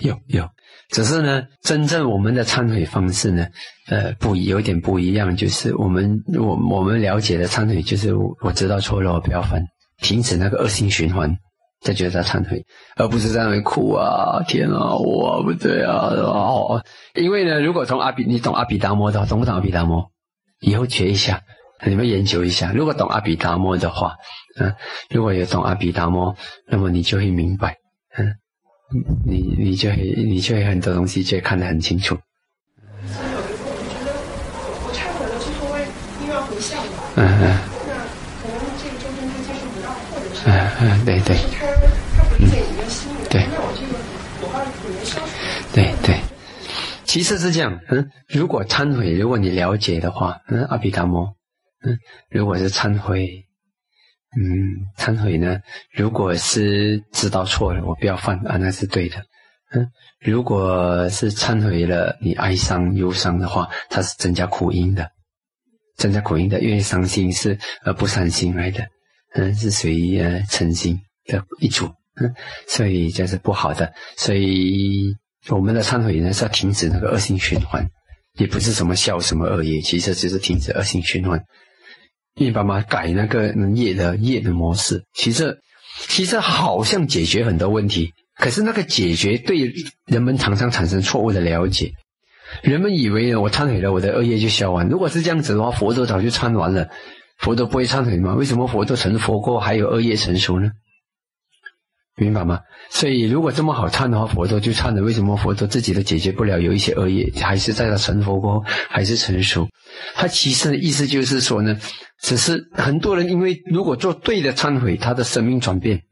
有，有有。只是呢，真正我们的忏悔方式呢，呃，不有点不一样，就是我们我我们了解的忏悔，就是我我知道错了，我不要犯，停止那个恶性循环，这就是忏悔，而不是在那里哭啊，天啊，我不对啊，哦，因为呢，如果从阿比，你懂阿比达摩的话，懂不懂阿比达摩？以后学一下，你们研究一下。如果懂阿比达摩的话，嗯，如果有懂阿比达摩，那么你就会明白，嗯，你你就会你就会很多东西就会看得很清楚。所以有一个，我觉得我忏悔了之后，我又要回向嘛。嗯嗯那可能这个周天他接受不到，或者是，嗯嗯，对对对。对对。其实是这样，嗯，如果忏悔，如果你了解的话，嗯，阿毗达摩，嗯，如果是忏悔，嗯，忏悔呢，如果是知道错了，我不要犯啊，那是对的，嗯，如果是忏悔了，你哀伤忧伤的话，它是增加苦因的，增加苦因的，因为伤心是呃不善心来的，嗯，是属于呃嗔心的一组，嗯，所以这是不好的，所以。我们的忏悔呢是要停止那个恶性循环，也不是什么消什么恶业，其实就是停止恶性循环。你爸妈改那个业的业的模式，其实其实好像解决很多问题，可是那个解决对人们常常产生错误的了解。人们以为呢，我忏悔了，我的恶业就消完。如果是这样子的话，佛都早就忏完了，佛都不会忏悔吗？为什么佛都成佛过还有恶业成熟呢？明白吗？所以如果这么好忏的话，佛陀就忏了。为什么佛陀自己都解决不了？有一些恶业，还是在他成佛过后还是成熟。他其实的意思就是说呢，只是很多人因为如果做对的忏悔，他的生命转变，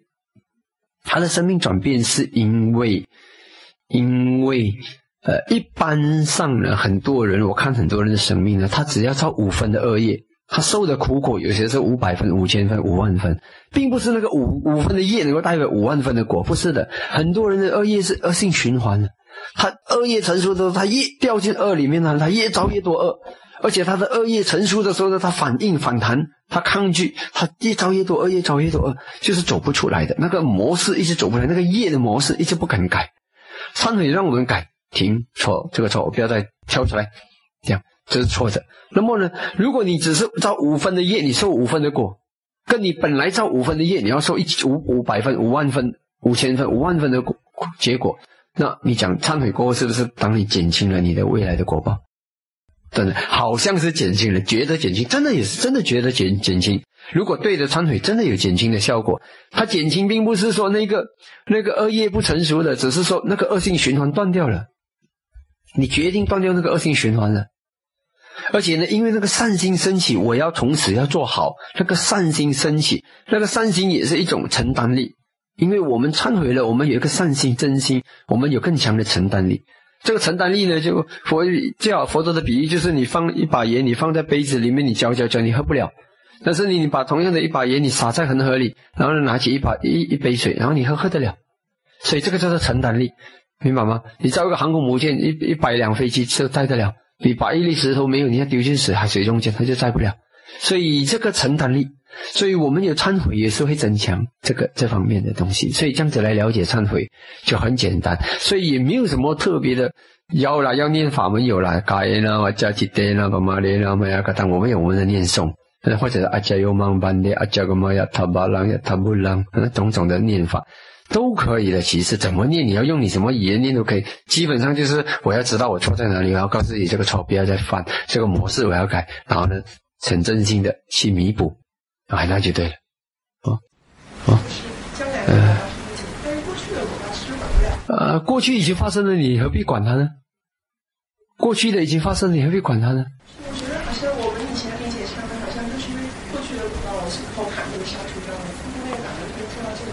他的生命转变是因为，因为呃，一般上呢，很多人我看很多人的生命呢，他只要造五分的恶业。他受的苦果有些是五百分、五千分、五万分，并不是那个五五分的业能够带来五万分的果，不是的。很多人的恶业是恶性循环的，他恶业成熟的时候，他越掉进恶里面呢，他越造越多恶，而且他的恶业成熟的时候呢，他反应反弹，他抗拒，他越造越多恶，越造越多恶，就是走不出来的那个模式一直走不出来，那个业的模式一直不肯改。忏悔让我们改，停错这个错，不要再跳出来，这样。这是错的。那么呢，如果你只是造五分的业，你受五分的果，跟你本来造五分的业，你要受一五五百分、五万分、五千分、五万分的果结果，那你讲忏悔过后，是不是当你减轻了你的未来的果报？真的好像是减轻了，觉得减轻，真的也是真的觉得减减轻。如果对着忏悔，真的有减轻的效果。它减轻并不是说那个那个恶业不成熟的，只是说那个恶性循环断掉了。你决定断掉那个恶性循环了。而且呢，因为那个善心升起，我要从此要做好。那个善心升起，那个善心也是一种承担力。因为我们忏悔了，我们有一个善心、真心，我们有更强的承担力。这个承担力呢，就佛教佛陀的比喻就是：你放一把盐，你放在杯子里面，你搅搅搅，你喝不了；但是你你把同样的一把盐，你撒在恒河里，然后拿起一把一一杯水，然后你喝喝得了。所以这个叫做承担力，明白吗？你造一个航空母舰，一一百辆飞机就带得了。你把一粒石头没有，你要丢进水海水中间，它就载不了。所以这个承担力，所以我们有忏悔也是会增强这个这方面的东西。所以这样子来了解忏悔就很简单，所以也没有什么特别的要啦，要念法门有啦，改啦，或者几代啦，干嘛的啦，么呀个当我们有我们的念诵，或者阿加有忙班的阿加个嘛呀塔巴朗呀塔布朗，种种的念法。都可以的，其实怎么念，你要用你什么语言念都可以。基本上就是我要知道我错在哪里，我要告诉自己这个错不要再犯，这个模式我要改，然后呢，很真心的去弥补，啊，那就对了。哦，哦，呃，呃，过去已经发生了，你何必管它呢？过去的已经发生了，你何必管它呢？我觉得好像我们以前理解上面，好像就是因为过去的果报，我是偷砍这个杀除掉了，因为哪能可以做到这个？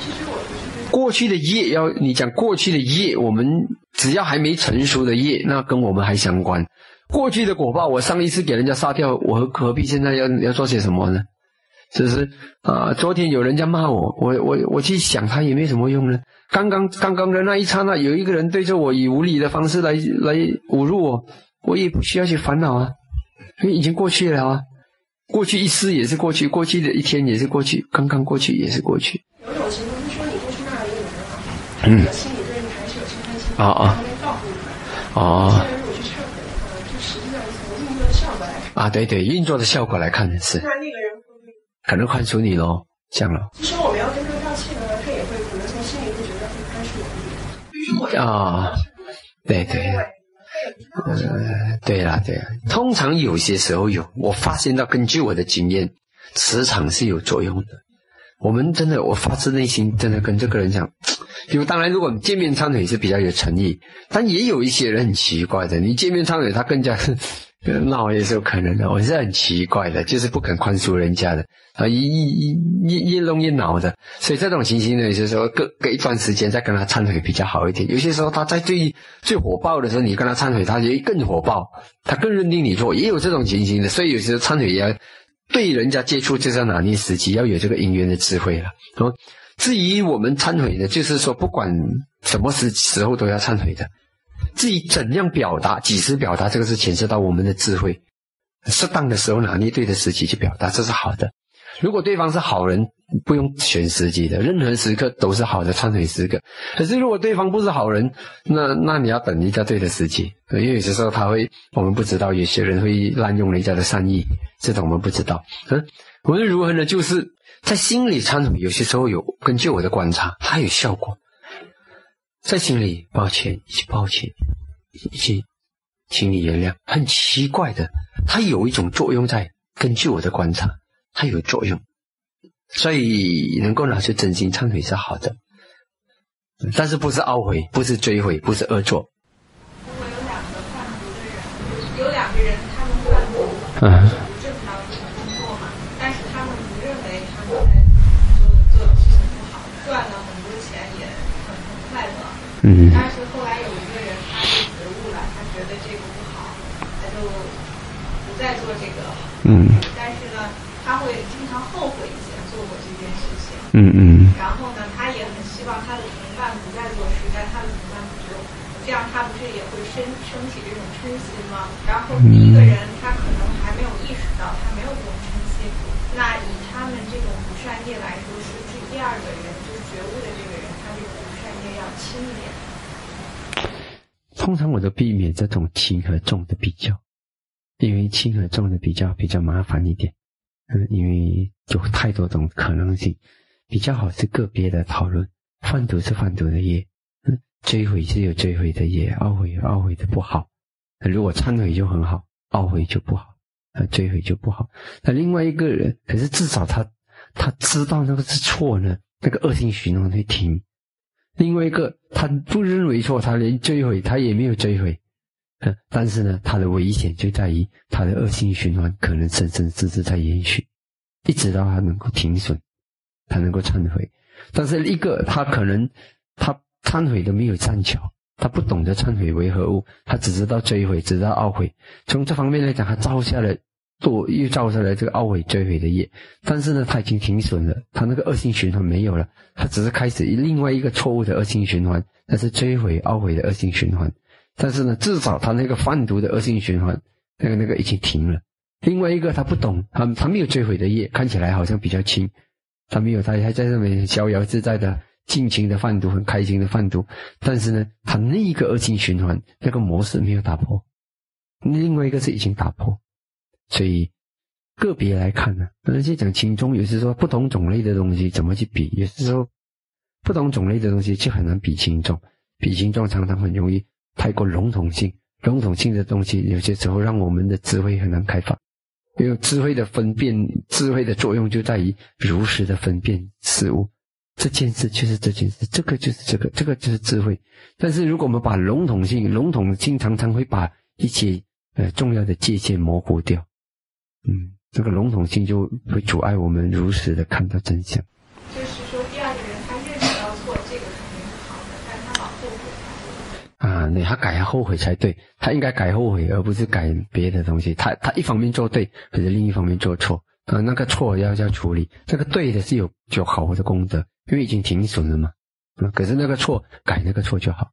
其实我不是。过去的业要你讲过去的业，我们只要还没成熟的业，那跟我们还相关。过去的果报，我上一次给人家杀掉，我何必现在要要做些什么呢？是不是啊？昨天有人家骂我，我我我去想他也没什么用呢。刚刚刚刚的那一刹那，有一个人对着我以无理的方式来来侮辱我，我也不需要去烦恼啊，因为已经过去了啊。过去一丝也是过去，过去的一天也是过去，刚刚过去也是过去。嗯，心里对你还是有心宽心啊啊，还没告诉你们。哦。现在如果去忏悔的话，就实际上从运作的效果来看。啊，对对，运作的效果来看是。那那个人会不会？可能宽恕你喽，这样了。其实我们要跟他道歉呢，他也会可能从心里会觉得会宽恕我们。啊，对对。呃，对啦，对啦，通常有些时候有，我发现到，根据我的经验，磁场是有作用的。我们真的，我发自内心真的跟这个人讲，因为当然，如果见面忏悔是比较有诚意，但也有一些人很奇怪的，你见面忏悔，他更加。闹也是有可能的，我是很奇怪的，就是不肯宽恕人家的啊，一一一一弄一恼的，所以这种情形呢，有些时候隔隔一段时间再跟他忏悔比较好一点。有些时候他在最最火爆的时候，你跟他忏悔，他也更火爆，他更认定你错，也有这种情形的。所以有些时候忏悔也要对人家接触，就是要拿捏时机，要有这个因缘的智慧了。哦，至于我们忏悔呢，就是说不管什么时时候都要忏悔的。至于怎样表达、几时表达，这个是牵涉到我们的智慧。适当的时候拿捏对的时机去表达，这是好的。如果对方是好人，不用选时机的，任何时刻都是好的忏悔时刻。可是如果对方不是好人，那那你要等一下对的时机，因为有些时候他会，我们不知道，有些人会滥用人家的善意，这种我们不知道。嗯，无论如何呢，就是在心里忏悔，有些时候有根据我的观察，它有效果。在心里，抱歉，一起抱歉，一起，请你原谅。很奇怪的，它有一种作用在。根据我的观察，它有作用，所以能够拿出真心忏悔是好的，但是不是懊悔，不是追悔，不是恶作。如果有两个人，有两个人，他们贩毒，嗯，正常工作嘛，但是他们不认为他们在做做的事情不好，赚了很多钱也很很快乐。嗯。但是后来有一个人，他就觉悟了，他觉得这个不好，他就不再做这个。嗯。但是呢，他会经常后悔以前做过这件事情。嗯嗯。然后呢，他也很希望他的同伴不再做事，但他的同伴不做，这样他不是也会升升起这种嗔心吗？然后第一个人他可能还没有意识到他没有这种嗔心，那以他们这种不善业来说，是不是第二个人就是觉悟的这个人，轻一点？通常我都避免这种轻和重的比较，因为轻和重的比较比较麻烦一点。嗯，因为有太多种可能性，比较好是个别的讨论。贩毒是贩毒的业，嗯，追悔是有追悔的业，懊悔有懊悔的不好。如果忏悔就很好，懊悔就不好，啊，追悔就不好。那另外一个人，可是至少他他知道那个是错呢，那个恶性循环会停。另外一个，他不认为错，他连追悔他也没有追悔，但是呢，他的危险就在于他的恶性循环可能生生世世在延续，一直到他能够停损，他能够忏悔。但是一个他可能他忏悔都没有善巧，他不懂得忏悔为何物，他只知道追悔，只知道懊悔。从这方面来讲，他造下了。做又造出来这个懊悔追悔的业，但是呢，他已经停损了，他那个恶性循环没有了，他只是开始另外一个错误的恶性循环，那是追悔懊悔的恶性循环。但是呢，至少他那个贩毒的恶性循环，那个那个已经停了。另外一个他不懂，他他没有追悔的业，看起来好像比较轻，他没有，他还在上面逍遥自在的尽情的贩毒，很开心的贩毒。但是呢，他那一个恶性循环那个模式没有打破，另外一个是已经打破。所以个别来看呢，而且讲轻重，有时说不同种类的东西怎么去比，有时候不同种类的东西就很难比轻重，比轻重常常很容易太过笼统性，笼统性的东西有些时候让我们的智慧很难开发。因为智慧的分辨，智慧的作用就在于如实的分辨事物，这件事就是这件事，这个就是这个，这个就是智慧。但是如果我们把笼统性，笼统性常常会把一些呃重要的界限模糊掉。嗯，这个笼统性就会阻碍我们如实的看到真相。就是说，第二个人他认识到错，这个肯定是好的，但他老后悔。啊，那他改后悔才对，他应该改后悔，而不是改别的东西。他他一方面做对，可是另一方面做错啊，那个错要要处理，这个对的是有有好的功德，因为已经停损了嘛。可是那个错改那个错就好。